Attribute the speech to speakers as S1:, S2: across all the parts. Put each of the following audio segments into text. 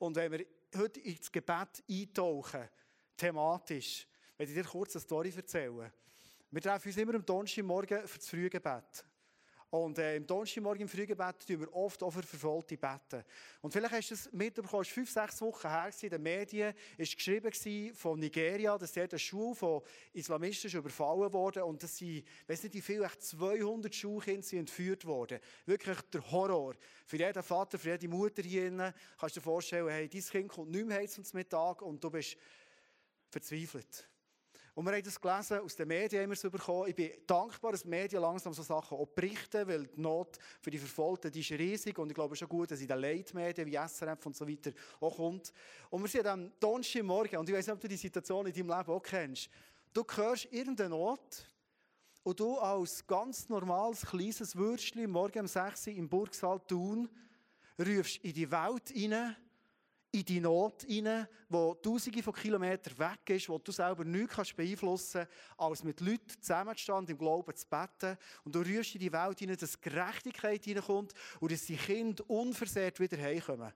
S1: Und wenn wir heute ins Gebet eintauchen, thematisch, werde ich dir kurz eine Story erzählen. Wir treffen uns immer am Donnerstagmorgen für das Frühgebet. Und äh, im Donnerstagmorgen im Frühgebet tun wir oft auch für Verfolgte beten. Und vielleicht hast du es mitbekommen, war fünf, sechs Wochen her, in den Medien war geschrieben von Nigeria, dass dort eine Schule von Islamisten überfallen wurde und dass sie, weiß nicht wie viel, 200 Schulkinder entführt worden. Wirklich der Horror. Für jeden Vater, für jede Mutter hier drin, kannst du dir vorstellen, hey, dein Kind kommt nicht mehr zum Mittag und du bist verzweifelt. Und wir haben das gelesen, aus den Medien haben wir es bekommen. Ich bin dankbar, dass die Medien langsam so Sachen auch berichten, weil die Not für die Verfolgten die ist riesig und ich glaube schon gut, dass in den Leitmedien wie SRF und so weiter auch kommt. Und wir sind am Donnerstagmorgen und ich weiß nicht, ob du die Situation in deinem Leben auch kennst. Du hörst irgendeine Not und du als ganz normales, kleines Würstchen morgen um 6 Uhr im Burgsaal tun, rufst in die Welt hinein, in die Not hinein, wo tausende von Kilometern weg ist, wo du selber nichts beeinflussen kannst, als mit Leuten zusammenzustehen, im Glauben zu beten. Und du rührst in die Welt hinein, dass Gerechtigkeit hineinkommt und dass die Kinder unversehrt wieder heimkommen.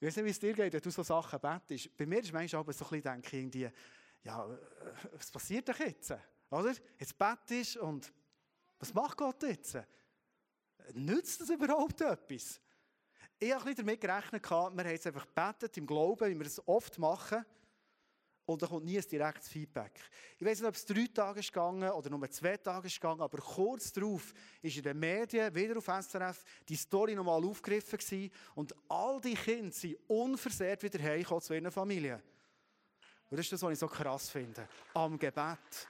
S1: Ich weiß nicht, wie es dir geht, wenn du so Sachen betest. Bei mir ist manchmal so ein bisschen, denke ich, irgendwie, ja, äh, was passiert denn jetzt? Oder? Jetzt betest und was macht Gott jetzt? Nützt das überhaupt etwas? Ich habe damit gerechnet, wir haben jetzt einfach gebetet im Glauben, wie wir es oft machen. Und da kommt nie ein direktes Feedback. Ich weiß nicht, ob es drei Tage ist gegangen oder nur zwei Tage ist gegangen, aber kurz darauf ist in den Medien, wieder auf SRF, die Story nochmal aufgegriffen gewesen, und all die Kinder sind unversehrt wieder heimgekommen zu ihren Familien. Und das ist das, was ich so krass finde. Am Gebet.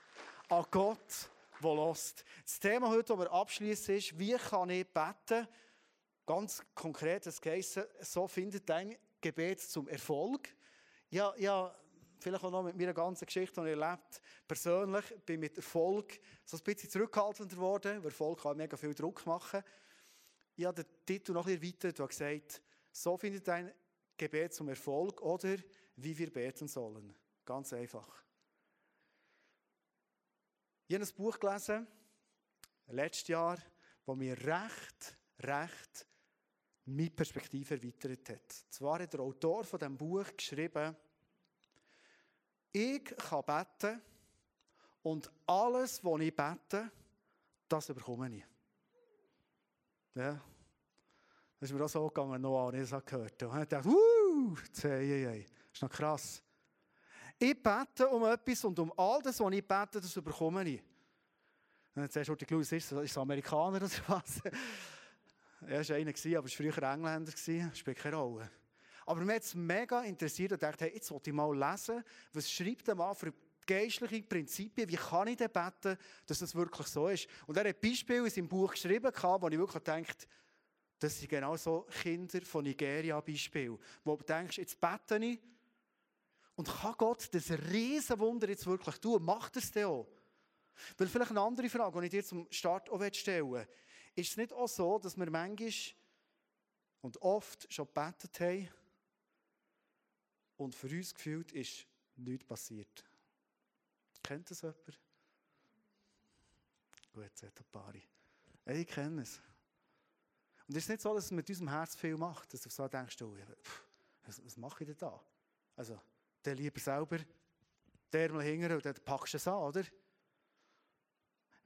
S1: An Gott, der lost. Das Thema heute, das wir abschließen, ist, wie kann ich beten, Ganz konkret, das heisst, so findet dein Gebet zum Erfolg. Ja, ja, vielleicht auch noch mit meiner ganzen Geschichte, die ich erlebt persönlich bin mit Erfolg so ein bisschen zurückhaltender geworden, weil Erfolg kann mega viel Druck machen. Ich habe den Titel noch ein bisschen erweitert und gesagt, so findet dein Gebet zum Erfolg oder wie wir beten sollen. Ganz einfach. Ich habe ein Buch gelesen, letztes Jahr, das mir recht, recht meine Perspektive erweitert hat. Zwar hat der Autor von diesem Buch geschrieben, ich kann beten und alles, was ich bete, das bekomme ich. Ja. Das ist mir auch so gegangen, noch an, ich das gehört Und ich dachte, uh, das ist noch krass. Ich bete um etwas und um all das, was ich bete, das bekomme ich. Und jetzt sagst du, ist es Amerikaner oder was? Er war einer, aber er war früher Engländer, spielt keine Rolle. Aber mir hat es mega interessiert und dachte, hey, jetzt wollte ich mal lesen, was schreibt der Mann für geistliche Prinzipien, wie kann ich denn beten, dass das wirklich so ist. Und er hat Beispiele in seinem Buch geschrieben, wo ich wirklich denke, das sind genau so Kinder von Nigeria Beispiele, wo du denkst, jetzt bete ich und kann Gott das Riesenwunder jetzt wirklich tun? Macht er es denn auch? Weil vielleicht eine andere Frage, die ich dir zum Start auch stellen will. Ist es nicht auch so, dass wir manchmal und oft schon gebetet haben und für uns gefühlt ist nichts passiert? Kennt das jemand? Gut, es hat ein paar. Ich kenne es. Und es ist nicht so, dass es mit unserem Herz viel macht, dass du so denkst, oh, was, was mache ich denn da? Also, der lieber selber der mal hingern und dann packst du es an, oder?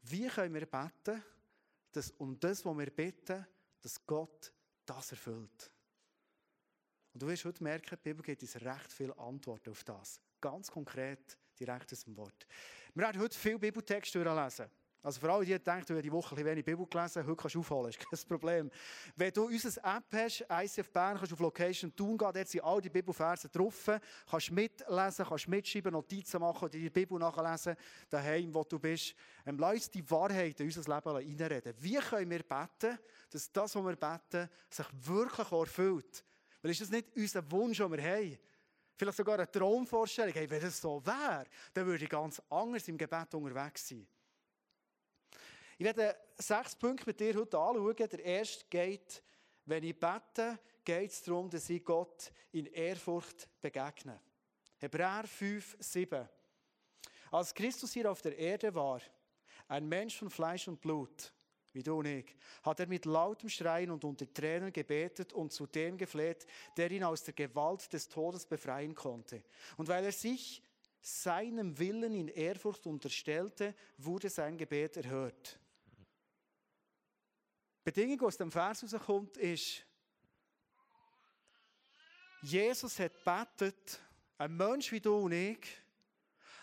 S1: Wie können wir beten, dass um das, was wir beten, dass Gott das erfüllt. Und du wirst heute merken, die Bibel gibt uns recht viele Antworten auf das. Ganz konkret, direkt aus dem Wort. Wir werden heute viele Bibeltexte lesen. Also für alle, die denken, du hast die Woche ein wenig Bibel gelesen, heute kannst du aufholen, ist kein Problem. Wenn du unsere App hast, ICF Bern, kannst du auf Location tun gehen, dort sind all die Bibelverse drauf, kannst mitlesen, kannst mitschreiben, Notizen machen oder die Bibel nachlesen, daheim, wo du bist. Ähm, lass uns die Wahrheit in unser Leben reinreden. Wie können wir beten, dass das, was wir beten, sich wirklich erfüllt? Weil ist das nicht unser Wunsch, den wir haben? Vielleicht sogar eine Traumvorstellung. Hey, wenn das so wäre, dann würde ich ganz anders im Gebet unterwegs sein. Ich werde sechs Punkte mit dir heute anschauen. Der erste geht, wenn ich bete, geht es darum, dass ich Gott in Ehrfurcht begegne. Hebräer 5, 7. Als Christus hier auf der Erde war, ein Mensch von Fleisch und Blut, wie du und ich, hat er mit lautem Schreien und unter Tränen gebetet und zu dem gefleht, der ihn aus der Gewalt des Todes befreien konnte. Und weil er sich seinem Willen in Ehrfurcht unterstellte, wurde sein Gebet erhört. Bedingung, die aus dem Vers herauskommt, ist, Jesus hat betet, ein Mensch wie du und ich,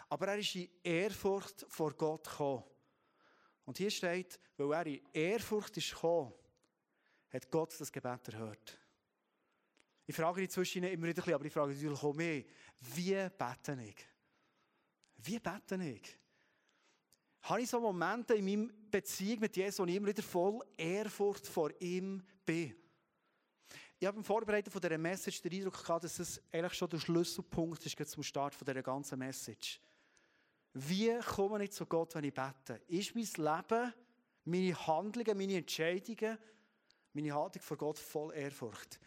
S1: aber er ist in Ehrfurcht vor Gott gekommen. Und hier steht, weil er in Ehrfurcht ist gekommen, hat Gott das Gebet erhört. Ich frage dich zwischen immer wieder ein bisschen, aber ich frage natürlich auch mehr, wie bete ich? Wie bete ich? Habe ich so Momente in meiner Beziehung mit Jesus, wo ich immer wieder voll Ehrfurcht vor ihm bin? Ich habe beim Vorbereiten von dieser Message den Eindruck gehabt, dass es eigentlich schon der Schlüsselpunkt ist zum Start von dieser ganzen Message. Wie komme ich zu Gott, wenn ich bete? Ist mein Leben, meine Handlungen, meine Entscheidungen, meine Haltung vor Gott voll Ehrfurcht?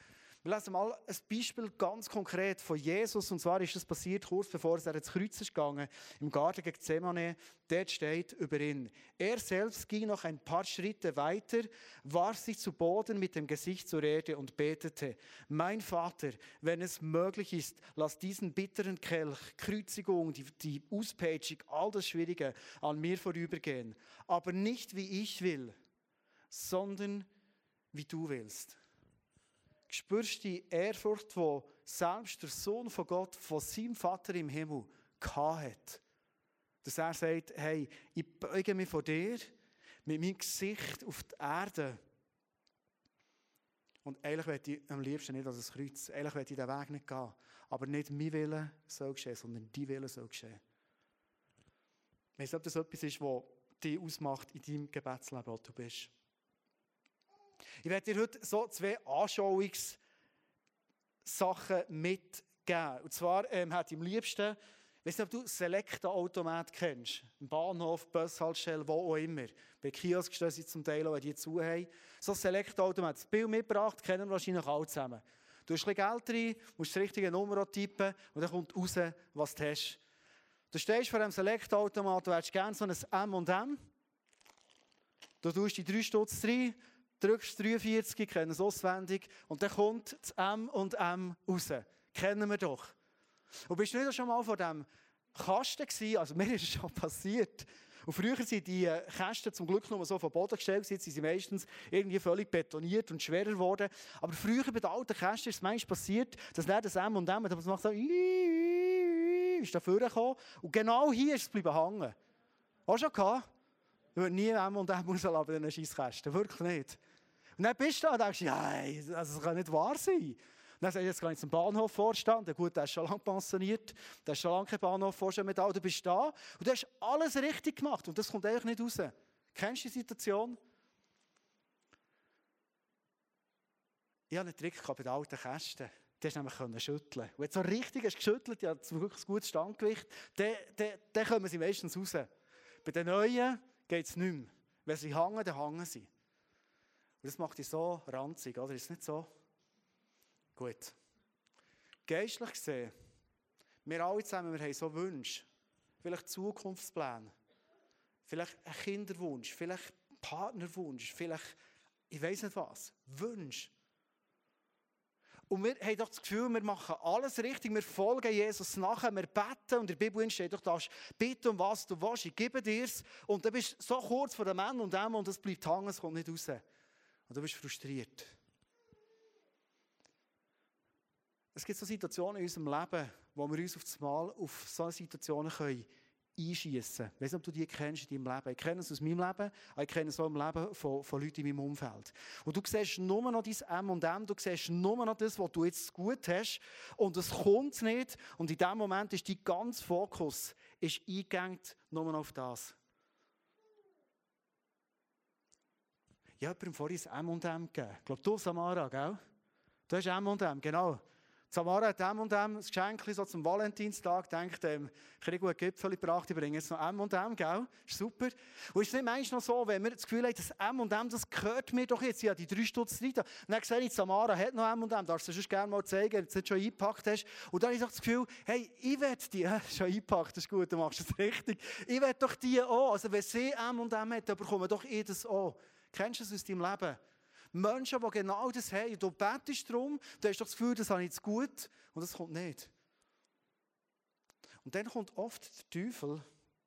S1: Wir lesen mal ein Beispiel ganz konkret von Jesus. Und zwar ist das passiert kurz bevor er ins Kreuz ist gegangen, im Garten Gethsemane. Dort steht über ihn. Er selbst ging noch ein paar Schritte weiter, warf sich zu Boden mit dem Gesicht zur Erde und betete. Mein Vater, wenn es möglich ist, lass diesen bitteren Kelch, Kreuzigung, die, die Auspeitschung, all das Schwierige an mir vorübergehen. Aber nicht wie ich will, sondern wie du willst spürst du die Ehrfurcht, die selbst der Sohn von Gott, von seinem Vater im Himmel, hat. Dass er sagt, hey, ich beuge mich vor dir mit meinem Gesicht auf die Erde. Und eigentlich möchte ich am liebsten nicht als ein Kreuz. Eigentlich möchte ich diesen Weg nicht gehen. Aber nicht mein Wille soll geschehen, sondern dein Wille soll geschehen. Ich weiß nicht, ob das etwas ist, was dich ausmacht in deinem Gebetsleben, wo du bist. Ich werde dir heute so zwei Anschauungssachen mitgeben. Und zwar ähm, hat im liebsten, ich weiß nicht, ob du Selekta-Automat kennst. Im Bahnhof, Bushaltestelle, wo auch immer. Bei Kiosk stehen sie zum Teil, wenn die zu haben. So Selekta-Automat. Das Bild mitgebracht, kennen wir wahrscheinlich alle zusammen. Du hast ein Geld rein, musst die richtige Nummer tippen und dann kommt raus, was du hast. Du stehst vor einem Selekta-Automat, du hättest gerne so ein M&M. Du tust die drei Stutz rein, drückst 43, kennen es auswendig, und dann kommt das M und M raus. Kennen wir doch. Und bist du nicht schon mal vor dem Kasten gewesen? Also mir ist es schon passiert. Und früher sind die äh, Kästen zum Glück nur so vom Boden gestellt, jetzt sind sie meistens irgendwie völlig betoniert und schwerer geworden. Aber früher bei den alten Kästen ist es manchmal passiert, dass nicht das M und M, das macht so, ist da vorgekommen. Und genau hier ist es bleiben hängen. Auch schon gehabt? Ich würde nie und M rauslassen in diesen Scheisskästen. Wirklich nicht. Und dann bist du da und denkst, ja, das kann nicht wahr sein. Und dann sagst du, jetzt kann ich zum Bahnhof vorstanden. Gut, der ist schon lange pensioniert. Der ist schon lange kein Bahnhof vorstellen mit Du bist da und du hast alles richtig gemacht. Und das kommt eigentlich nicht raus. Kennst du die Situation? Ich hatte einen Trick bei den alten Kästen. Die hast du nämlich schütteln. Und wenn du so richtig hast geschüttelt, ja, das wirklich ein gutes Standgewicht, dann, dann, dann kommen sie meistens raus. Bei den neuen geht es nicht mehr. Wenn sie hängen, dann hängen sie. Und das macht dich so ranzig, oder? Ist nicht so? Gut. Geistlich gesehen, wir alle zusammen, wir haben so Wünsche. Vielleicht Zukunftspläne. Vielleicht ein Kinderwunsch. Vielleicht Partnerwunsch. Vielleicht, ich weiß nicht was. Wünsche. Und wir haben doch das Gefühl, wir machen alles richtig, wir folgen Jesus nachher, wir beten und in der Bibel steht doch, da bitte um was du willst, ich gebe dir es. Und dann bist du so kurz vor dem Mann und dem und es bleibt hängen, es kommt nicht raus. Und du bist frustriert. Es gibt so Situationen in unserem Leben, wo wir uns auf das Mal auf solche Situationen können einschießen. Ich weiß nicht, ob du die kennst in deinem Leben. Ich kenne es aus meinem Leben, aber ich kenne es auch im Leben von, von Leuten in meinem Umfeld. Und du siehst nur noch dein M und M, du siehst nur noch das, was du jetzt gut hast und es kommt nicht. Und in dem Moment ist dein ganzer Fokus ist eingegangen nur noch auf das. Ich habe jemandem vorhin ein M und M gegeben. Ich glaube, du, Samara, gell? Du hast M und M, genau. Samara hat dem und dem ein Geschenk so zum Valentinstag, denkt, ähm, ich habe gut Gipfel gebracht, ich bringe jetzt noch M und M, gell? Ist super. Und ist es nicht manchmal noch so, wenn wir das Gefühl haben, das M und M, das gehört mir doch jetzt, ja, die drei Stutz. Und dann sehe ich, Samara hat noch M und M, darfst du sonst gerne mal zeigen, wenn du es schon eingepackt hast. Und dann habe ich das Gefühl, hey, ich will die, schon eingepackt, das ist gut, du machst es richtig. Ich will doch die auch. Also wenn sie M und M hat, dann bekomme doch ich das auch. Kennst du es aus deinem Leben? Menschen, die genau das haben. Du betest darum, du hast doch das Gefühl, das habe ich jetzt gut und das kommt nicht. Und dann kommt oft der Teufel,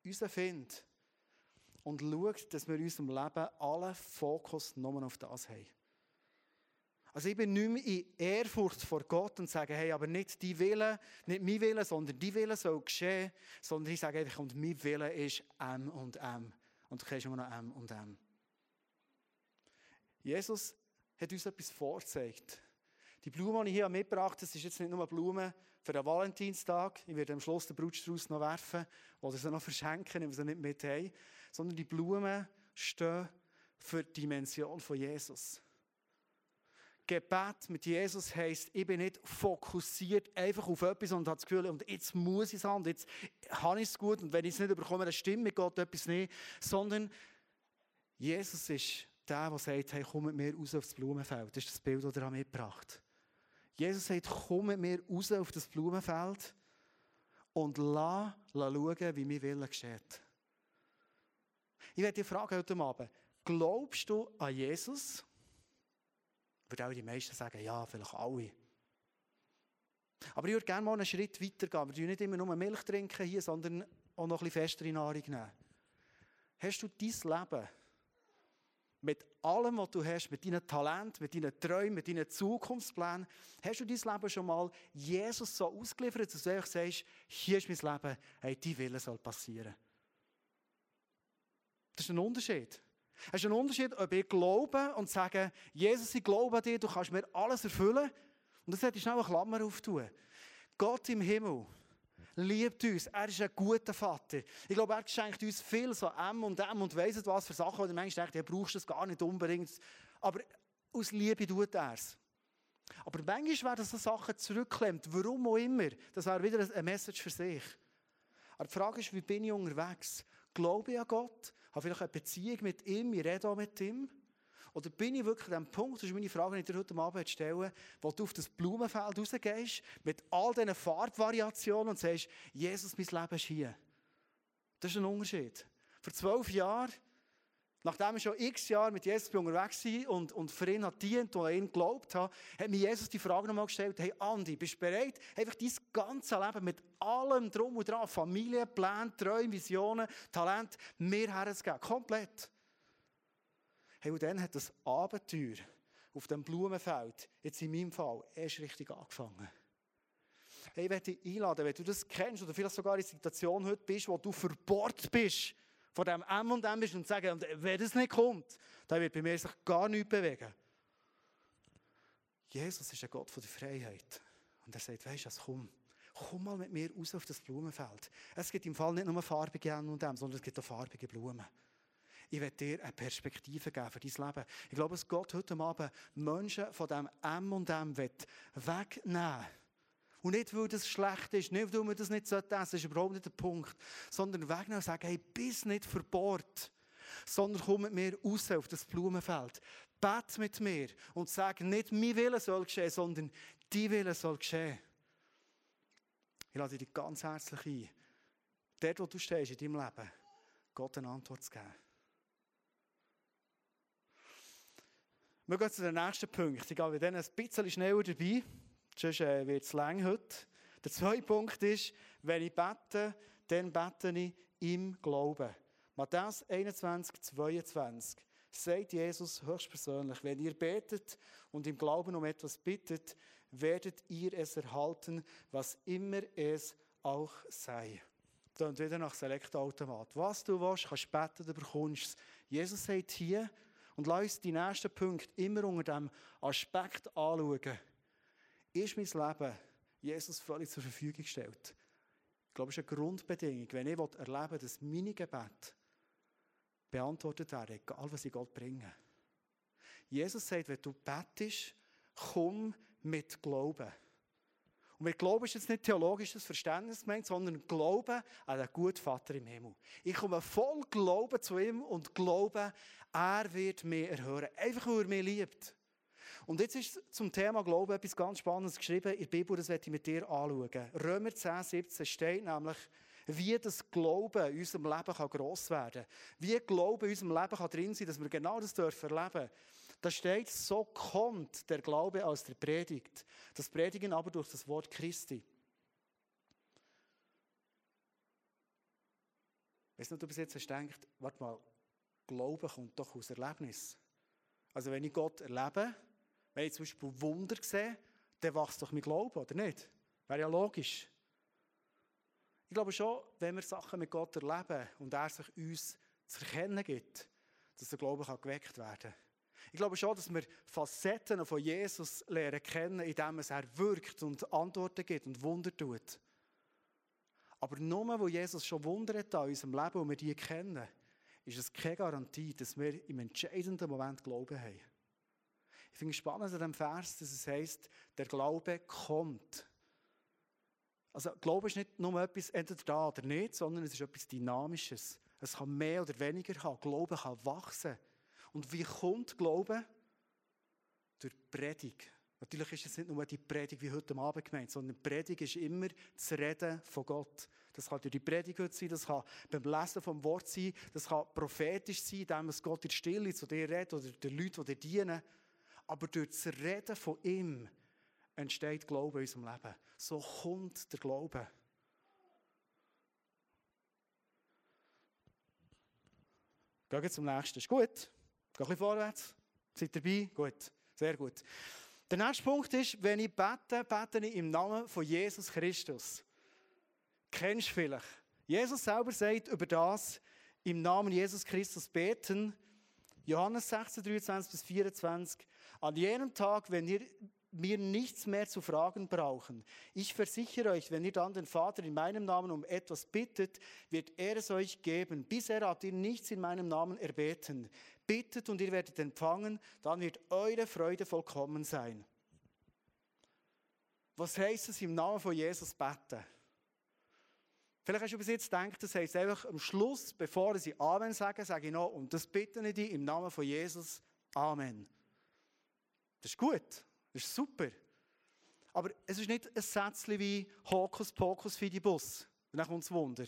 S1: unser Find, und schaut, dass wir in unserem Leben alle Fokus nur auf das haben. Also ich bin nicht mehr in Ehrfurcht vor Gott und sage, hey, aber nicht die Wille, nicht mein Wille, sondern die Wille soll geschehen, sondern ich sage einfach, und mein Wille ist M und M. Und du kriegst immer noch M und M. Jesus hat uns etwas vorgezeigt. Die Blume, die ich hier mitgebracht habe, das ist jetzt nicht nur eine Blume für den Valentinstag. Ich werde am Schluss den Brutstrauß noch werfen oder sie noch verschenken, wenn wir sie nicht mit haben. Sondern die Blumen stehen für die Dimension von Jesus. Gebet mit Jesus heisst, ich bin nicht fokussiert einfach auf etwas und habe das Gefühl, und jetzt muss ich es haben, jetzt habe ich es gut und wenn ich es nicht bekomme, dann stimmt mit Gott etwas nicht. Sondern Jesus ist der, der sagt, hey, komm mit mir raus aufs Blumenfeld. Das ist das Bild, das er mitgebracht Jesus sagt, komm mit mir raus auf das Blumenfeld und lass, lass schauen, wie mein Wille geschieht. Ich werde dich fragen heute Abend, glaubst du an Jesus? Würde auch die meisten sagen, ja, vielleicht alle. Aber ich würde gerne mal einen Schritt weiter gehen. Wir trinken nicht immer nur Milch trinken hier, sondern auch noch ein bisschen festere Nahrung nehmen. Hast du dein Leben mit allem, was du hast, mit deinen Talenten, mit deinen Träumen, mit deinen Zukunftsplänen, hast du dein Leben schon mal Jesus so ausgeliefert, dass du sagst, hier ist mein Leben, hey, dein Wille soll passieren. Das ist ein Unterschied. Es ist ein Unterschied, ob ich glaube und sage, Jesus, ich glaube an dich, du kannst mir alles erfüllen. Und das hätte ich schnell eine Klammer auftun. Gott im Himmel liebt uns. Er ist ein guter Vater. Ich glaube, er schenkt uns viel so M und M und weiss was für Sachen, wo der Mensch denkt, er brauchst das gar nicht unbedingt. Aber aus Liebe tut er es. Aber manchmal werden so Sachen zurückklemmt, warum auch immer. Das wäre wieder eine Message für sich. Aber die Frage ist, wie bin ich unterwegs? Glaube ich an Gott? Habe vielleicht eine Beziehung mit ihm? Ich rede auch mit ihm? Oder bin ich wirklich an dem Punkt, das ist meine Frage, die ich dir heute Abend stelle, wo du auf das Blumenfeld rausgehst, mit all diesen Farbvariationen und sagst, Jesus, mein Leben ist hier. Das ist ein Unterschied. Vor zwölf Jahren, nachdem ich schon x Jahre mit Jesus unterwegs war und, und für ihn hat dient und an ihn geglaubt habe, hat mir Jesus die Frage nochmal gestellt, hey Andi, bist du bereit, einfach dein ganze Leben mit allem drum und dran, Familie, Pläne, Träume, Visionen, Talent, mir herzugeben? Komplett. Hey, und dann hat das Abenteuer auf dem Blumenfeld, jetzt in meinem Fall, erst richtig angefangen. Hey, ich möchte dich einladen, wenn du das kennst oder vielleicht sogar in der Situation heute bist, wo du verbohrt bist von dem M und M bist und sagst, wenn das nicht kommt, dann wird bei mir sich gar nichts bewegen. Jesus ist ein Gott von der Freiheit. Und er sagt, weißt du, komm, komm mal mit mir raus auf das Blumenfeld. Es gibt im Fall nicht nur farbige M und M, sondern es gibt auch farbige Blumen. Ich werde dir eine Perspektive geben für dein Leben. Ich glaube, dass Gott heute Abend Menschen von dem M und M wegnehmen und nicht, weil das schlecht ist, nicht, weil man das nicht essen sollte, das ist überhaupt nicht der Punkt, sondern wegnehmen und sagen, hey, bist nicht verbohrt, sondern komm mit mir raus auf das Blumenfeld. Bet mit mir und sag, nicht mein Wille soll geschehen, sondern dein Wille soll geschehen. Ich lade dich ganz herzlich ein, dort, wo du stehst in deinem Leben, Gott eine Antwort zu geben. Wir gehen zu den nächsten Punkt. Ich gehe mit denen ein bisschen schneller dabei, sonst äh, wird es lang heute. Der zweite Punkt ist, wenn ich bete, dann bete ich im Glauben. Matthäus 21, 22 sagt Jesus höchstpersönlich, wenn ihr betet und im Glauben um etwas bittet, werdet ihr es erhalten, was immer es auch sei. Dann wieder nach Select-Automat. Was du willst, kannst du beten, du bekommst es. Jesus sagt hier, und lass uns die nächsten Punkte immer unter dem Aspekt anschauen. Ist mein Leben Jesus völlig zur Verfügung gestellt? Ich glaube, das ist eine Grundbedingung. Wenn ich erleben will, dass meine Gebete beantwortet werden, egal was ich Gott bringe. Jesus sagt, wenn du betest, komm mit Glauben. Und mit Glauben ist jetzt nicht theologisches Verständnis gemeint, sondern Glauben an den guten Vater im Himmel. Ich komme voll Glauben zu ihm und glaube, er wird mich erhören. Einfach, weil er mich liebt. Und jetzt ist zum Thema Glauben etwas ganz Spannendes geschrieben in der Bibel, das werde ich mit dir anschauen. Römer 10, 17 steht nämlich, wie das Glauben in unserem Leben kann gross werden kann. Wie Glauben in unserem Leben kann drin sein dass wir genau das dürfen erleben. Da steht, so kommt der Glaube aus der Predigt. Das Predigen aber durch das Wort Christi. Weißt du, du bis jetzt hast gedacht, warte mal, Glauben kommt doch aus Erlebnis. Also wenn ich Gott erlebe, wenn ich zum Beispiel Wunder sehe, dann wächst doch mein Glaube, oder nicht? Wäre ja logisch. Ich glaube schon, wenn wir Sachen mit Gott erleben und er sich uns zu erkennen gibt, dass der Glaube geweckt werden kann. Ich glaube schon, dass wir Facetten von Jesus lernen kennen, indem er wirkt und Antworten gibt und Wunder tut. Aber nur, wo Jesus schon Wunder hat in unserem Leben und wir die kennen, ist es keine Garantie, dass wir im entscheidenden Moment Glauben haben. Ich finde es spannend an diesem Vers, dass es heißt, der Glaube kommt. Also Glaube ist nicht nur etwas entweder da oder nicht, sondern es ist etwas Dynamisches. Es kann mehr oder weniger haben. Glaube kann wachsen. Und wie kommt Glaube? Durch Predigt. Natürlich ist es nicht nur die Predigt wie heute Abend gemeint, sondern die Predigt ist immer das Reden von Gott. Das kann durch die Predigt sein, das kann beim Lesen vom Wort sein, das kann prophetisch sein, indem es Gott in Stille zu dir redet oder den Leuten, die dir dienen. Aber durch das Reden von ihm entsteht Glaube in unserem Leben. So kommt der Glaube. Gehen wir zum nächsten. Ist gut? Ein bisschen vorwärts. Seid dabei? Gut. Sehr gut. Der nächste Punkt ist, wenn ich bete, bete ich im Namen von Jesus Christus. Kennst du vielleicht? Jesus selber sagt über das, im Namen Jesus Christus beten. Johannes 16, 23 bis 24. An jenem Tag, wenn ihr mir nichts mehr zu fragen brauchen. Ich versichere euch, wenn ihr dann den Vater in meinem Namen um etwas bittet, wird er es euch geben. Bisher habt ihr nichts in meinem Namen erbeten. Bittet und ihr werdet empfangen, dann wird eure Freude vollkommen sein. Was heißt es im Namen von Jesus beten? Vielleicht hast du bis jetzt gedacht, das heisst einfach am Schluss, bevor sie Amen sagen, sage ich noch, und das bitte ich dich im Namen von Jesus. Amen. Das ist gut. Das ist super. Aber es ist nicht ein Sätzchen wie Hokus Pokus für die Bus. Dann kommt das Wunder.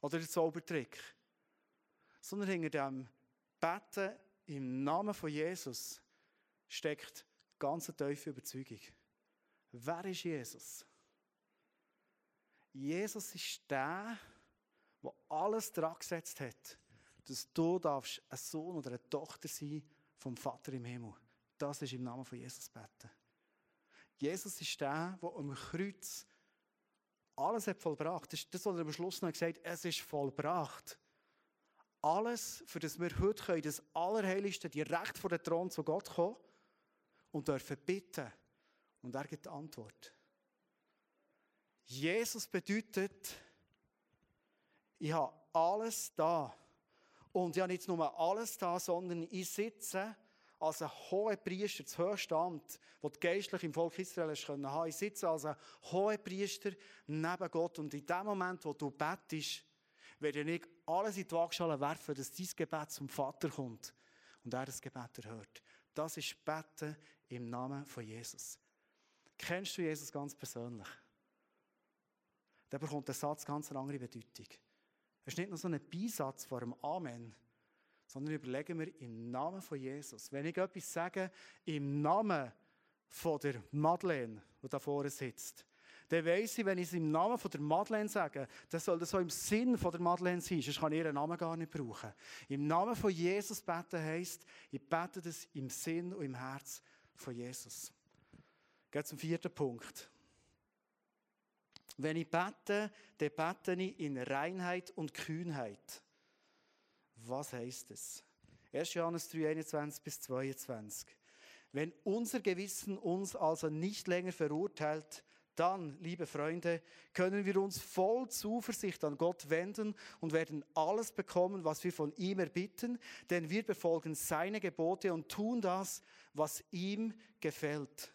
S1: Oder der Zaubertrick. Sondern hinter dem Beten im Namen von Jesus steckt ganz tiefe Überzeugung. Wer ist Jesus? Jesus ist der, der alles dran gesetzt hat, dass du darfst ein Sohn oder eine Tochter sein vom Vater im Himmel. Das ist im Namen von Jesus beten. Jesus ist der, der am Kreuz alles hat vollbracht. Das das, was er am Schluss noch gesagt hat, es ist vollbracht. Alles, für das wir heute können, das Allerheiligste, direkt vor den Thron zu Gott kommen und dürfen bitten. Und er gibt die Antwort. Jesus bedeutet, ich habe alles da. Und ich habe nicht nur alles da, sondern ich sitze als ein hoher Priester, das höchste Amt, das du geistlich im Volk Israel können haben. Ich sitze als ein hoher Priester neben Gott und in dem Moment, wo du bettest, werde ich alles in die Waagschale werfen, dass dein Gebet zum Vater kommt und er das Gebet erhört. Das ist Beten im Namen von Jesus. Kennst du Jesus ganz persönlich? Dann bekommt der Satz ganz eine andere Bedeutung. Es ist nicht nur so ein Beisatz vor dem Amen, sondern überlegen wir im Namen von Jesus. Wenn ich etwas sage, im Namen von der Madeleine, die da vorne sitzt, dann weiss ich, wenn ich es im Namen von der Madeleine sage, dann soll das auch im Sinn von der Madeleine sein, sonst kann ich ihren Namen gar nicht brauchen. Im Namen von Jesus beten heisst, ich bete das im Sinn und im Herz von Jesus. Geht zum vierten Punkt. Wenn ich bete, dann bete ich in Reinheit und Kühnheit. Was heißt es? 1. Johannes 3, 21 bis 22. Wenn unser Gewissen uns also nicht länger verurteilt, dann, liebe Freunde, können wir uns voll Zuversicht an Gott wenden und werden alles bekommen, was wir von ihm erbitten, denn wir befolgen seine Gebote und tun das, was ihm gefällt.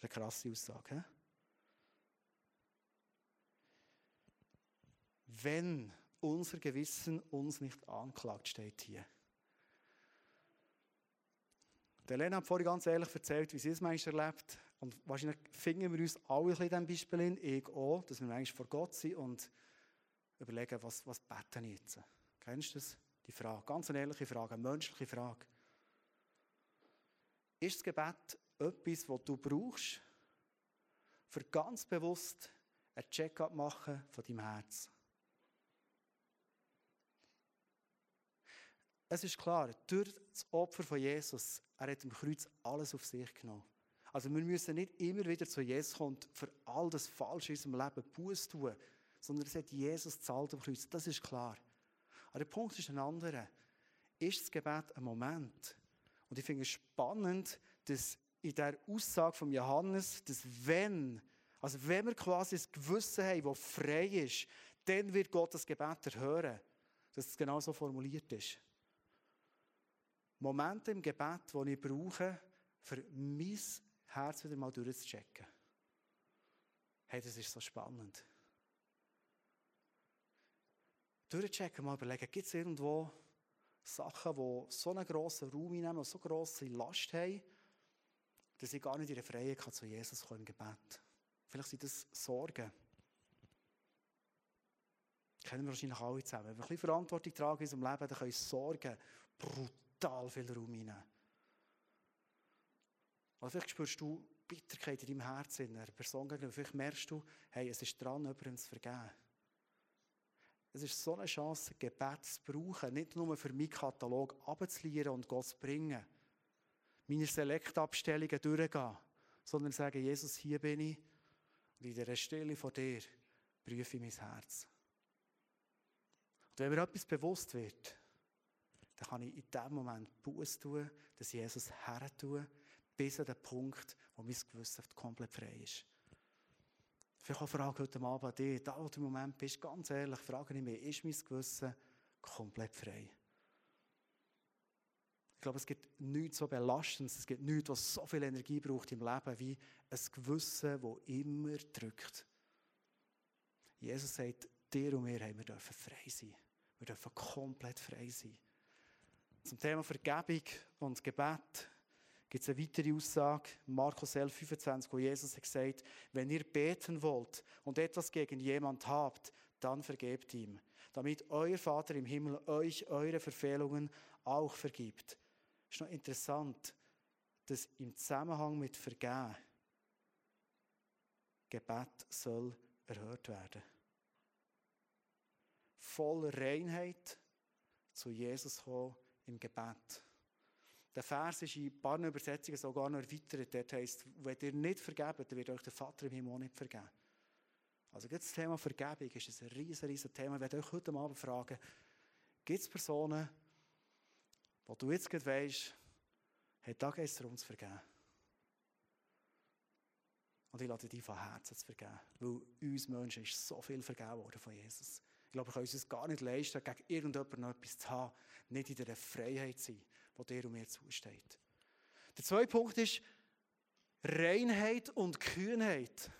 S1: Eine krasse Aussage. He? Wenn unser Gewissen uns nicht anklagt, steht hier. Der Lena hat vorhin ganz ehrlich erzählt, wie sie es manchmal erlebt. Und wahrscheinlich finden wir uns alle in diesem Beispiel in, ich auch, dass wir manchmal vor Gott sind und überlegen, was, was beten jetzt? Kennst du das? Die Frage, ganz eine ehrliche Frage, eine menschliche Frage. Ist das Gebet etwas, was du brauchst, für ganz bewusst ein Check-up machen von deinem Herz? Es ist klar, durch das Opfer von Jesus, er hat im Kreuz alles auf sich genommen. Also wir müssen nicht immer wieder zu Jesus kommen und für all das Falsche in unserem Leben Buß tun, sondern es hat Jesus zahlt am Kreuz, das ist klar. Aber der Punkt ist ein anderer. Ist das Gebet ein Moment? Und ich finde es spannend, dass in der Aussage von Johannes, dass wenn, also wenn wir quasi ein Gewissen haben, das frei ist, dann wird Gott das Gebet erhören. Dass es genau so formuliert ist. Momente im Gebet, die ich brauche, für mein Herz wieder mal durchzuchecken. Hey, das ist so spannend. Durchchecken, mal überlegen, gibt es irgendwo Sachen, die so einen grossen Raum einnehmen und so grosse Last haben, dass ich gar nicht in der Freiheit kann zu Jesus kommen im Gebet. Vielleicht sind das Sorgen. Kennen wir wahrscheinlich alle zusammen. Wenn wir ein bisschen Verantwortung tragen in unserem Leben, dann können Sorgen brutal viel Raum einnehmen. Oder vielleicht spürst du Bitterkeit in deinem Herzen, einer Person gegenüber. Vielleicht merkst du, hey, es ist dran, jemandem zu vergeben. Es ist so eine Chance, Gebet zu brauchen, nicht nur für meinen Katalog abzulieren und Gott zu bringen, meine Selektabstellungen durchgehen, sondern sagen, Jesus, hier bin ich und in dieser Stelle vor dir prüfe ich mein Herz. Und wenn mir etwas bewusst wird, dann kann ich in dem Moment Buß tun, dass Jesus her tue, bis an den Punkt, wo mein Gewissen komplett frei ist. Vielleicht auch Frage heute Abend an dich, da wo du im Moment bist, ganz ehrlich, frage ich mich, ist mein Gewissen komplett frei? Ich glaube, es gibt nichts so Belastendes, es gibt nichts, was so viel Energie braucht im Leben, wie ein Gewissen, das immer drückt. Jesus sagt, dir und mir haben wir dürfen frei sein. Wir dürfen komplett frei sein. Zum Thema Vergebung und Gebet gibt es eine weitere Aussage, Markus 11, 25, wo Jesus hat gesagt, wenn ihr beten wollt und etwas gegen jemand habt, dann vergebt ihm, damit euer Vater im Himmel euch eure Verfehlungen auch vergibt. Es ist noch interessant, dass im Zusammenhang mit Vergehen Gebet soll erhört werden. Voll Reinheit zu Jesus kommen im Gebet. Der Vers ist in ein paar Übersetzungen sogar noch erweitert. Dort heisst, wenn ihr nicht vergebt, dann wird euch der Vater im Himmel nicht vergeben. Also das Thema Vergebung ist ein riesen, riesen Thema. Ich werde euch heute Abend fragen, gibt es Personen, wo du jetzt gerade weisst, hey, da geht es darum zu vergeben. Und ich lade dich von Herzen zu vergeben. Weil uns Menschen ist so viel vergeben worden von Jesus. Ich glaube, wir können uns gar nicht leisten, gegen irgendjemanden noch etwas zu haben. Nicht in der Freiheit zu sein wo dir und mir zusteht. Der zweite Punkt ist Reinheit und Kühnheit.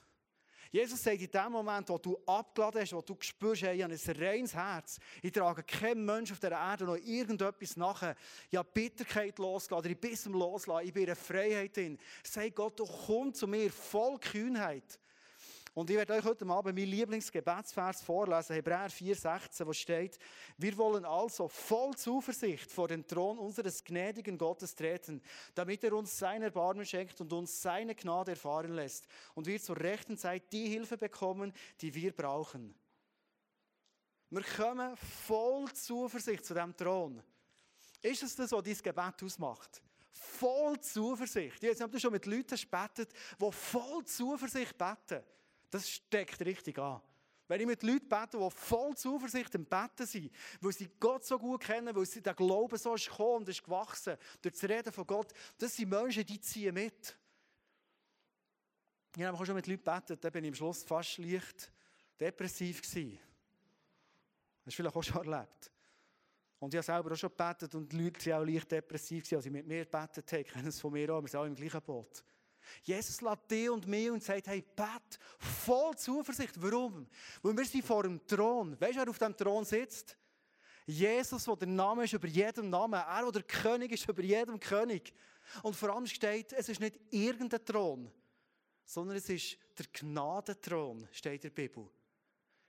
S1: Jesus sagt in dem Moment, wo du abgeladen hast, wo du spürst, hey, ich habe ein reines Herz. Ich trage keinem Mensch auf der Erde noch irgendetwas nachher. Ich habe Bitterkeit losgelassen, ich bin zum Loslassen, ich bin in Freiheit drin. Sag Gott, du komm zu mir voll Kühnheit. Und ich werde euch heute Abend mein Lieblingsgebetsvers vorlesen, Hebräer 4,16, wo steht, wir wollen also voll Zuversicht vor den Thron unseres gnädigen Gottes treten, damit er uns sein Erbarmen schenkt und uns seine Gnade erfahren lässt und wir zur rechten Zeit die Hilfe bekommen, die wir brauchen. Wir kommen voll Zuversicht zu dem Thron. Ist es das, was dein Gebet ausmacht? Voll Zuversicht. Jetzt habt ihr schon mit Leuten gebetet, die voll Zuversicht beten. Das steckt richtig an. Wenn ich mit Leuten bete, die voll Zuversicht im Betten sind, weil sie Gott so gut kennen, weil sie der Glaube so ist gekommen und ist gewachsen, durch das Reden von Gott, das sind Menschen, die ziehen mit. Ich habe auch schon mit Leuten gebetet, da bin ich am Schluss fast leicht depressiv gewesen. Das hast du vielleicht auch schon erlebt. Und ich habe selber auch schon gebetet und die Leute waren auch leicht depressiv als sie mit mir gebetet haben, kennen es von mir auch, wir sind alle im gleichen Boot. Jesus lädt dich und mich und sagt, hey, bet, voll Zuversicht. Warum? Weil wir sind vor dem Thron. Weißt du, wer auf dem Thron sitzt? Jesus, der der Name ist über jedem Namen. Er, der der König ist über jedem König. Und vor allem steht, es ist nicht irgendein Thron, sondern es ist der Gnadenthron, steht in der Bibel.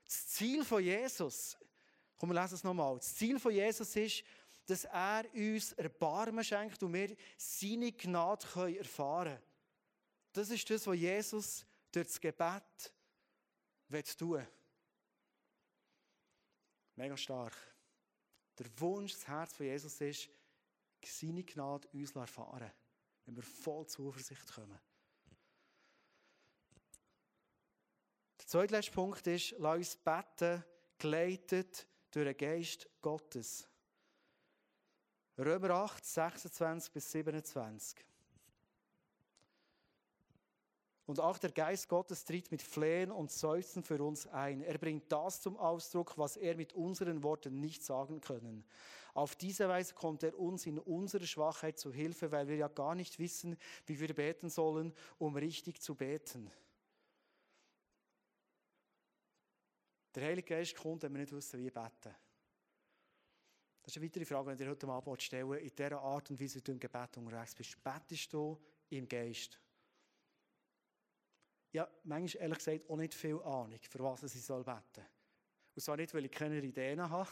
S1: Das Ziel von Jesus, komm, wir lesen es nochmal. Das Ziel von Jesus ist, dass er uns Erbarmen schenkt und wir seine Gnade erfahren können. Das ist das, was Jesus durch das Gebet tun will. Mega stark. Der Wunsch, das Herz von Jesus ist, seine Gnade uns erfahren, wenn wir voll Zuversicht kommen. Der zweite Punkt ist, lass uns beten, geleitet durch den Geist Gottes. Römer 8, 26 bis 27. Und auch der Geist Gottes tritt mit Flehen und Seufzen für uns ein. Er bringt das zum Ausdruck, was er mit unseren Worten nicht sagen können. Auf diese Weise kommt er uns in unserer Schwachheit zu Hilfe, weil wir ja gar nicht wissen, wie wir beten sollen, um richtig zu beten. Der Heilige Geist kommt, wenn wir nicht wissen, wie beten. Das ist eine weitere Frage, die ihr heute Abend stellen in dieser Art und Weise, wie du im Gebet unterwegs bist. Betest du im Geist? Ja, manchmal ehrlich gesagt auch nicht viel Ahnung, für was ich soll beten Und zwar nicht, weil ich keine Ideen habe,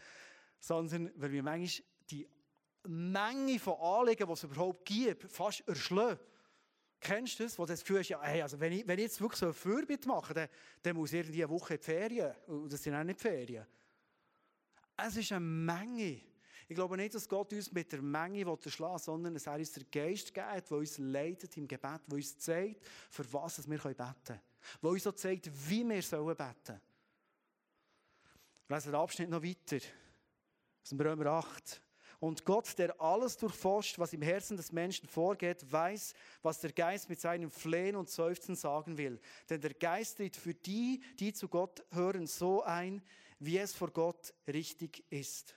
S1: sondern weil wir manchmal die Menge von Anliegen, die es überhaupt gibt, fast erschlagen. Kennst du das, wo du das Gefühl hast, ja, hey, also wenn, ich, wenn ich jetzt wirklich so ein Fürbitte mache, dann, dann muss ich irgendwie eine Woche in die Ferien. Und das sind auch nicht Ferien. Es ist eine Menge. Ich glaube nicht, dass Gott uns mit der Menge erschlagen will, sondern dass er uns den Geist gibt, der uns leitet im Gebet, der uns zeigt, für was wir beten können. Der uns auch zeigt, wie wir sollen beten. Wir lesen den Abschnitt noch weiter. Aus dem Römer 8. Und Gott, der alles durchforscht, was im Herzen des Menschen vorgeht, weiß, was der Geist mit seinem Flehen und Seufzen sagen will. Denn der Geist tritt für die, die zu Gott hören, so ein, wie es vor Gott richtig ist.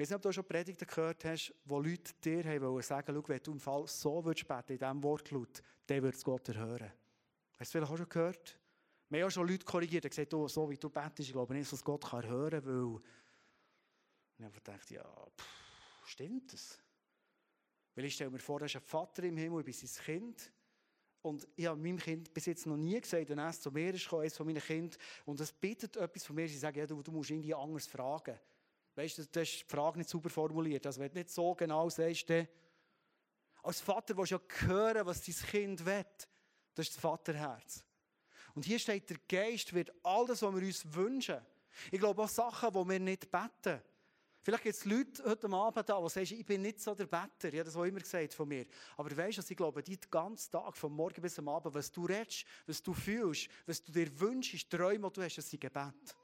S1: Ich weiß nicht, ob du schon Predigten gehört hast, wo Leute dir haben sagen schau, wenn du im Fall so würdest beten, in diesem Wortlaut, dann wird es Gott erhören. Hast du vielleicht auch schon gehört? Wir haben auch schon Leute korrigiert, die gesagt oh, so wie du betest, ich glaube nicht, dass Gott kann hören kann, weil... ich habe gedacht, ja, pff, stimmt das? Weil ich stelle mir vor, da ist ein Vater im Himmel, ich bin sein Kind. Und ich habe meinem Kind bis jetzt noch nie gesagt, wenn er zu mir ist, eines von meinen Kindern, und es bittet etwas von mir, sie sagen, ja, du, du musst irgendwie anders fragen. Weißt du, das ist die Frage nicht super formuliert. Also, wenn du nicht so genau sagst, als Vater willst du ja hören, was dein Kind will. Das ist das Vaterherz. Und hier steht, der Geist wird alles, was wir uns wünschen. Ich glaube auch Sachen, die wir nicht beten. Vielleicht gibt es Leute heute Abend da, die sagen, ich bin nicht so der Better. Ich habe das auch immer gesagt von mir. Aber weißt du, ich glaube, die ganzen Tag, von morgen bis am Abend, was du redest, was du fühlst, was du dir wünschst, Träume, die du hast, das sind Gebet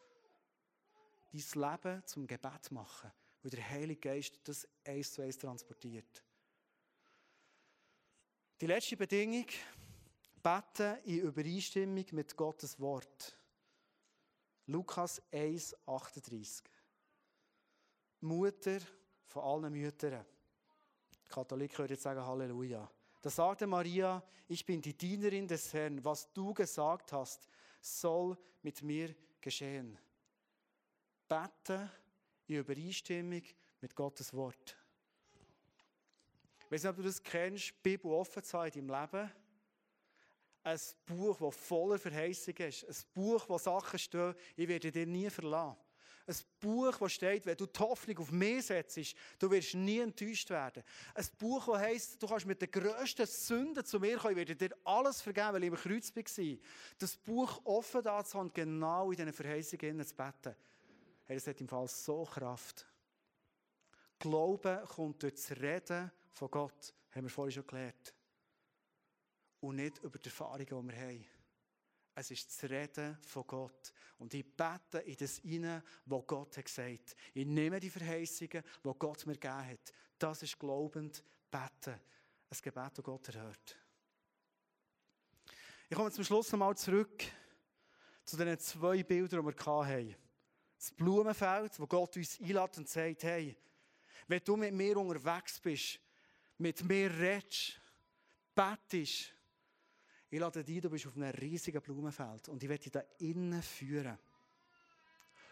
S1: dein Leben zum Gebet machen, weil der Heilige Geist das eins zu eins transportiert. Die letzte Bedingung, beten in Übereinstimmung mit Gottes Wort. Lukas 1, 38. Mutter von allen Müttern. Katholiken würden jetzt sagen Halleluja. Da sagte Maria, ich bin die Dienerin des Herrn, was du gesagt hast, soll mit mir geschehen beten in Übereinstimmung mit Gottes Wort. Ich weiß nicht, ob du das kennst, die Bibel offen zu haben in deinem Leben. Ein Buch, das voller Verheißung ist. Ein Buch, wo Sachen stehen, ich werde dir nie verlassen. Ein Buch, das steht, wenn du die Hoffnung auf mich setzt, du wirst nie enttäuscht werden. Ein Buch, das heisst, du kannst mit den grössten Sünden zu mir kommen, ich werde dir alles vergeben, weil ich im Kreuz war. Das Buch offen da zu haben, genau in diesen Verheißungen zu beten. Hey, das hat im Fall so Kraft. Glauben kommt durch das Reden von Gott, haben wir vorhin schon gelernt. Und nicht über die Erfahrungen, die wir haben. Es ist das Reden von Gott. Und ich bete in das hinein, was Gott hat gesagt. Ich nehme die Verheißungen, die Gott mir gegeben hat. Das ist glaubend beten. Ein Gebet, das Gott erhört. Ich komme zum Schluss nochmal zurück zu den zwei Bildern, die wir hatten das Blumenfeld, wo Gott uns einlädt und sagt, hey, wenn du mit mir unterwegs bist, mit mir redest, bettest, ich lade dich, du bist auf einem riesigen Blumenfeld und ich werde dich da innen führen.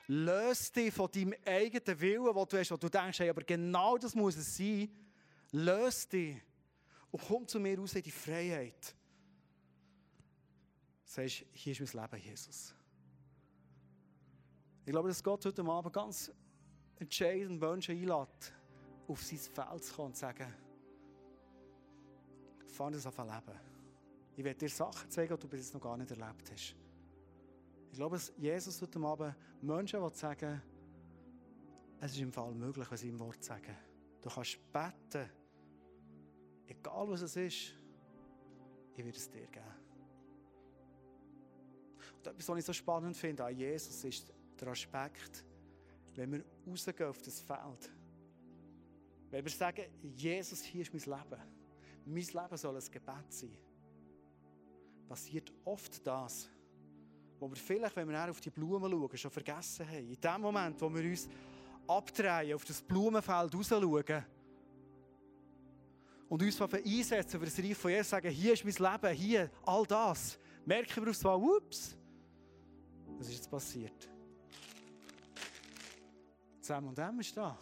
S1: Löse dich von deinem eigenen Willen, wo du hast, wo du denkst, hey, aber genau das muss es sein. Löse dich und komm zu mir raus in die Freiheit. Sagst, hier ist mein Leben, Jesus. Ich glaube, dass Gott heute Abend ganz entscheidend Menschen einlädt, auf sein Feld zu kommen und zu sagen, fang das an leben. Ich werde dir Sachen zeigen, die du bis jetzt noch gar nicht erlebt hast. Ich glaube, dass Jesus heute Abend Menschen will sagen es ist im Fall möglich, was sie im Wort sagen. Du kannst beten, egal was es ist, ich werde es dir geben. Und etwas, was ich so spannend finde an Jesus, ist der Aspekt, wenn wir rausgehen auf das Feld, wenn wir sagen, Jesus, hier ist mein Leben, mein Leben soll ein Gebet sein, passiert oft das, wo wir vielleicht, wenn wir auf die Blumen schauen, schon vergessen haben. In dem Moment, wo wir uns abdrehen, auf das Blumenfeld raus schauen und uns einsetzen für das Reich von Jesus, sagen, hier ist mein Leben, hier, all das, merken wir auf einmal, ups, was ist jetzt passiert? Zusammen und M ist da.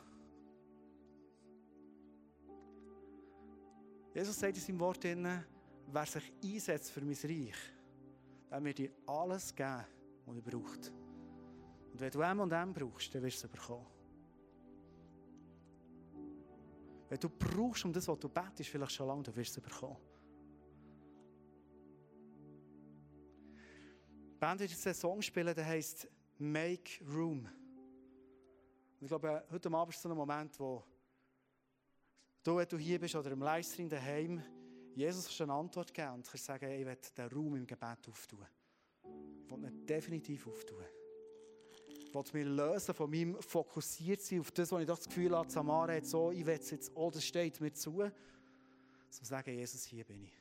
S1: Jesus sagt in seinem Wort, wer sich einsetzt für mein Reich, der wird dir alles geben, was er braucht. Und wenn du M und M brauchst, dann wirst du es bekommen. Wenn du brauchst, um das, was du betest, vielleicht schon lange, dann wirst du es bekommen. Die Band wird jetzt einen Song spielen, der heißt Make Room. Und ich glaube, heute Abend ist so ein Moment, wo du, wenn du hier bist oder im Livestream daheim, Jesus schon eine Antwort geben und kannst sagen, ich will den Raum im Gebet auftun. Ich will ihn definitiv auftun. Ich will mich lösen von meinem fokussiert sein auf das, was ich das Gefühl habe, Samara hat so, ich will es jetzt, oh, das steht mir zu. So sagen, Jesus, hier bin ich.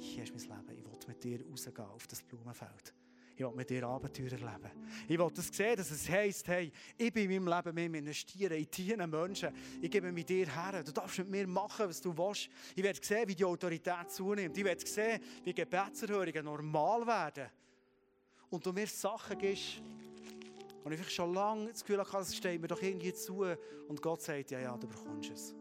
S1: Hier ist mein Leben. Ich will mit dir rausgehen auf das Blumenfeld. Ich will mit dir Abenteuer erleben. Ich will das sehen, dass es heisst, hey, ich bin in meinem Leben mehr investieren, in diesen Menschen. Ich gebe mit dir her. Du darfst mit mir machen, was du willst. Ich werde sehen, wie die Autorität zunimmt. Ich werde sehen, wie Gebetserhörungen normal werden. Und du mir Sachen gibst, und ich schon lange das Gefühl hatte, es steht mir doch irgendwie zu. Und Gott sagt, ja, ja, du bekommst es.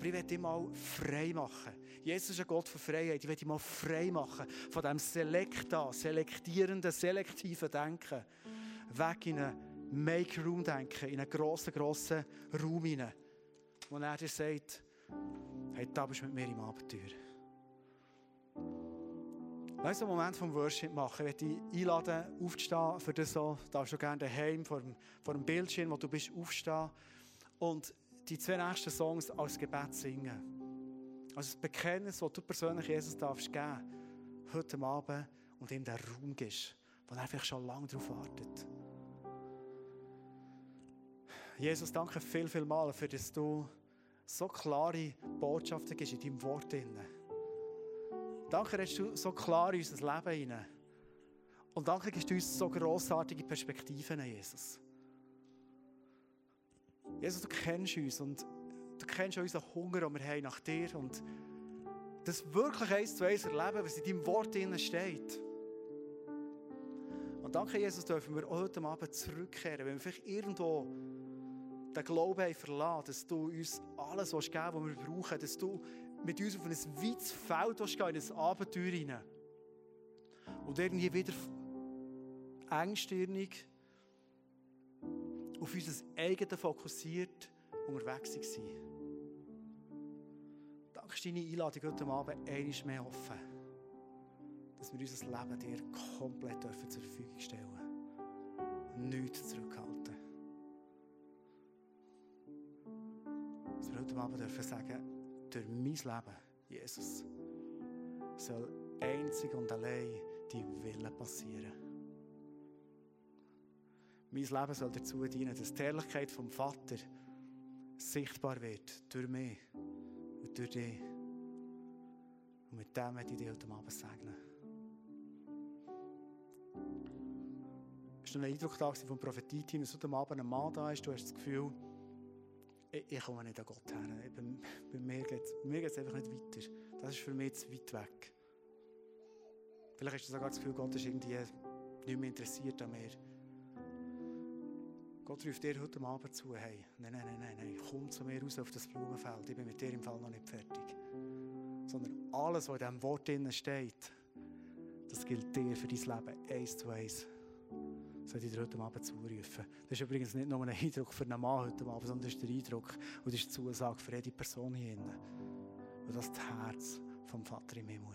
S1: Aber ich werde dich mal frei machen. Jesus ist ein Gott von Freiheit. Ich werde dich mal frei machen von diesem Selekta, selektierenden, selektiven Denken. Weg in ein Make-Room-Denken, in einen grossen, grossen Raum hinein. Wo er dir sagt, hey, da bist du mit mir im Abenteuer. Lass einen Moment vom Worship machen. Ich möchte dich einladen, aufzustehen für das so. Darfst du gerne daheim vor dem, dem Bildschirm, wo du bist, aufstehen. Und die zwei nächsten Songs als Gebet singen. Also das Bekenntnis, das du persönlich Jesus darfst geben, heute Abend und ihm den Raum gibst, wo er vielleicht schon lange darauf wartet. Jesus, danke viel, viel mal, für dass du so klare Botschaften gibst in deinem Wort. Danke, dass du so klar in unser Leben hinein. Und danke, dass du uns so grossartige Perspektiven, Jesus. Jesus, du kennst uns und du kennst unseren Hunger, den wir haben nach dir und das wirklich eins zu eins erleben, was in deinem Wort drin steht. Und danke, Jesus, dürfen wir heute Abend zurückkehren, wenn wir vielleicht irgendwo den Glauben haben verlassen, dass du uns alles geben was wir brauchen, dass du mit uns auf ein weites Feld gehen in ein Abenteuer hinein. Und irgendwie wieder engstirnig auf unser eigenes fokussiert unterwegs waren. Danke für deine Einladung heute Abend einmal mehr offen, dass wir unser Leben dir komplett zur Verfügung stellen dürfen. Nichts zurückhalten. Dass wir heute Abend dürfen sagen, durch mein Leben, Jesus, soll einzig und allein dein Wille passieren. Mein Leben soll dazu dienen, dass die Herrlichkeit vom Vater sichtbar wird durch mich und durch dich. Und mit dem möchte ich dich heute Abend segnen. Es war ein Eindruck da vom Prophetie-Team, dass heute Abend ein Mann da ist, du hast das Gefühl, ich, ich komme nicht an Gott her. Bei, bei mir geht es einfach nicht weiter. Das ist für mich zu weit weg. Vielleicht hast du sogar das Gefühl, Gott ist irgendwie nicht mehr interessiert an mir. Gott ruft dir heute Abend zu, hey, nein, nein, nein, nein, komm zu mir raus auf das Blumenfeld, ich bin mit dir im Fall noch nicht fertig. Sondern alles, was in diesem Wort drin steht, das gilt dir für dein Leben, eins zu eins. Soll ich dir heute Abend zurufen. Das ist übrigens nicht nur ein Eindruck für einen Mann heute Abend, sondern das ist der Eindruck und das ist die Zusage für jede Person hier drin. Weil das das Herz vom Vater im Himmel